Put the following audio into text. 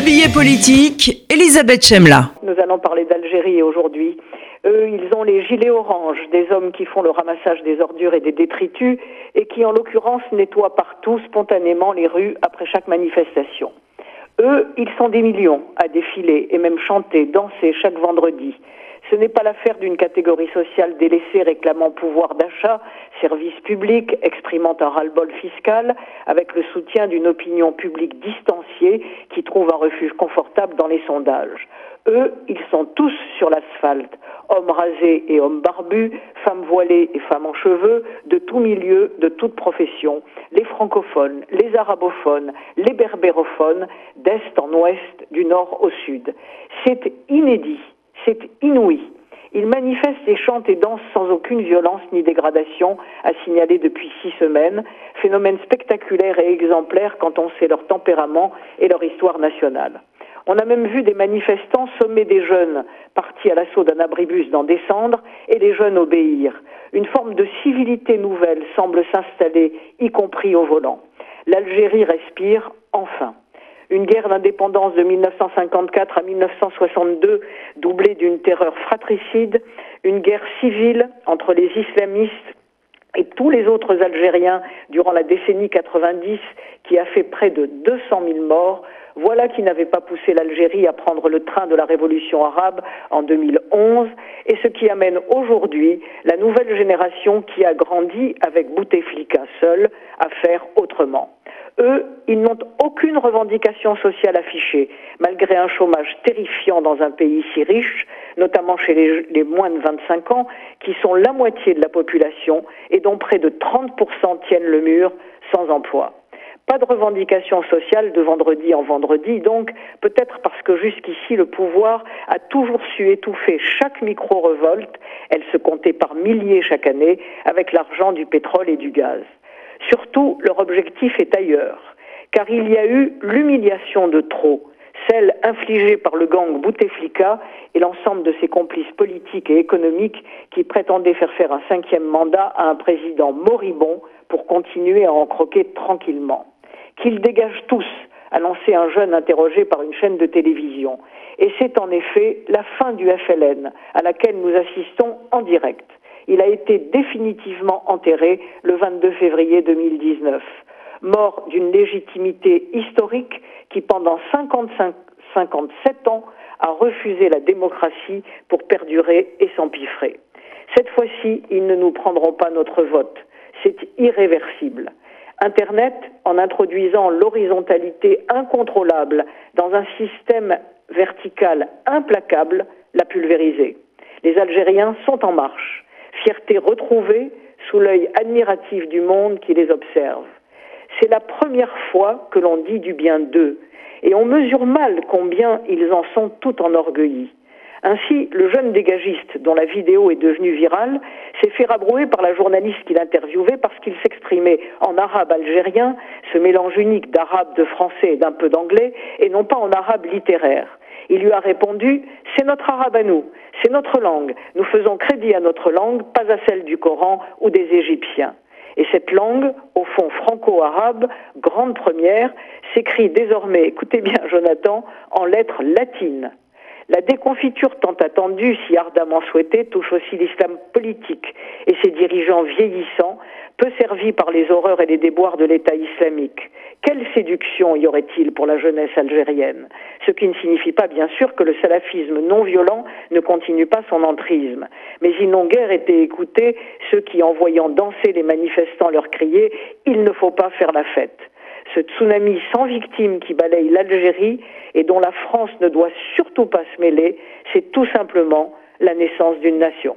Le billet politique, Elisabeth Chemla. Nous allons parler d'Algérie aujourd'hui. Eux, ils ont les gilets oranges, des hommes qui font le ramassage des ordures et des détritus et qui, en l'occurrence, nettoient partout spontanément les rues après chaque manifestation. Eux, ils sont des millions à défiler et même chanter, danser chaque vendredi. Ce n'est pas l'affaire d'une catégorie sociale délaissée réclamant pouvoir d'achat, services publics, exprimant un ras-le-bol fiscal, avec le soutien d'une opinion publique distanciée qui trouve un refuge confortable dans les sondages. Eux, ils sont tous sur l'asphalte, hommes rasés et hommes barbus, femmes voilées et femmes en cheveux, de tout milieu, de toute profession, les francophones, les arabophones, les berbérophones, d'est en ouest, du nord au sud. C'est inédit c'est inouï. Ils manifestent et chantent et dansent sans aucune violence ni dégradation à signaler depuis six semaines, phénomène spectaculaire et exemplaire quand on sait leur tempérament et leur histoire nationale. On a même vu des manifestants sommer des jeunes partis à l'assaut d'un abribus d'en descendre et les jeunes obéir. Une forme de civilité nouvelle semble s'installer, y compris au volant. L'Algérie respire enfin une guerre d'indépendance de 1954 à 1962 doublée d'une terreur fratricide, une guerre civile entre les islamistes et tous les autres Algériens durant la décennie 90 qui a fait près de 200 000 morts, voilà qui n'avait pas poussé l'Algérie à prendre le train de la révolution arabe en 2011 et ce qui amène aujourd'hui la nouvelle génération qui a grandi avec Bouteflika seul à faire autrement. Eux, ils n'ont aucune revendication sociale affichée, malgré un chômage terrifiant dans un pays si riche, notamment chez les, moins de 25 ans, qui sont la moitié de la population et dont près de 30% tiennent le mur sans emploi. Pas de revendication sociale de vendredi en vendredi, donc peut-être parce que jusqu'ici le pouvoir a toujours su étouffer chaque micro-révolte, elle se comptait par milliers chaque année, avec l'argent du pétrole et du gaz. Surtout, leur objectif est ailleurs, car il y a eu l'humiliation de trop, celle infligée par le gang Bouteflika et l'ensemble de ses complices politiques et économiques qui prétendaient faire faire un cinquième mandat à un président moribond pour continuer à en croquer tranquillement. Qu'ils dégagent tous, a lancé un jeune interrogé par une chaîne de télévision. Et c'est en effet la fin du FLN, à laquelle nous assistons en direct il a été définitivement enterré le 22 février 2019, mort d'une légitimité historique qui pendant 55, 57 ans a refusé la démocratie pour perdurer et s'empiffrer. Cette fois-ci, ils ne nous prendront pas notre vote. C'est irréversible. Internet, en introduisant l'horizontalité incontrôlable dans un système vertical implacable, l'a pulvérisé. Les Algériens sont en marche fierté retrouvée sous l'œil admiratif du monde qui les observe. C'est la première fois que l'on dit du bien d'eux, et on mesure mal combien ils en sont tout enorgueillis. Ainsi, le jeune dégagiste, dont la vidéo est devenue virale, s'est fait rabrouer par la journaliste qui l'interviewait parce qu'il s'exprimait en arabe algérien, ce mélange unique d'arabe, de français et d'un peu d'anglais, et non pas en arabe littéraire. Il lui a répondu C'est notre arabe à nous, c'est notre langue. Nous faisons crédit à notre langue, pas à celle du Coran ou des Égyptiens. Et cette langue, au fond franco-arabe, grande première, s'écrit désormais, écoutez bien Jonathan, en lettres latines. La déconfiture tant attendue, si ardemment souhaitée, touche aussi l'islam politique et ses dirigeants vieillissants, peu servis par les horreurs et les déboires de l'État islamique. Quelle séduction y aurait-il pour la jeunesse algérienne? Ce qui ne signifie pas, bien sûr, que le salafisme non violent ne continue pas son entrisme. Mais ils n'ont guère été écoutés, ceux qui, en voyant danser les manifestants, leur criaient Il ne faut pas faire la fête ce tsunami sans victime qui balaye l'Algérie et dont la France ne doit surtout pas se mêler, c'est tout simplement la naissance d'une nation.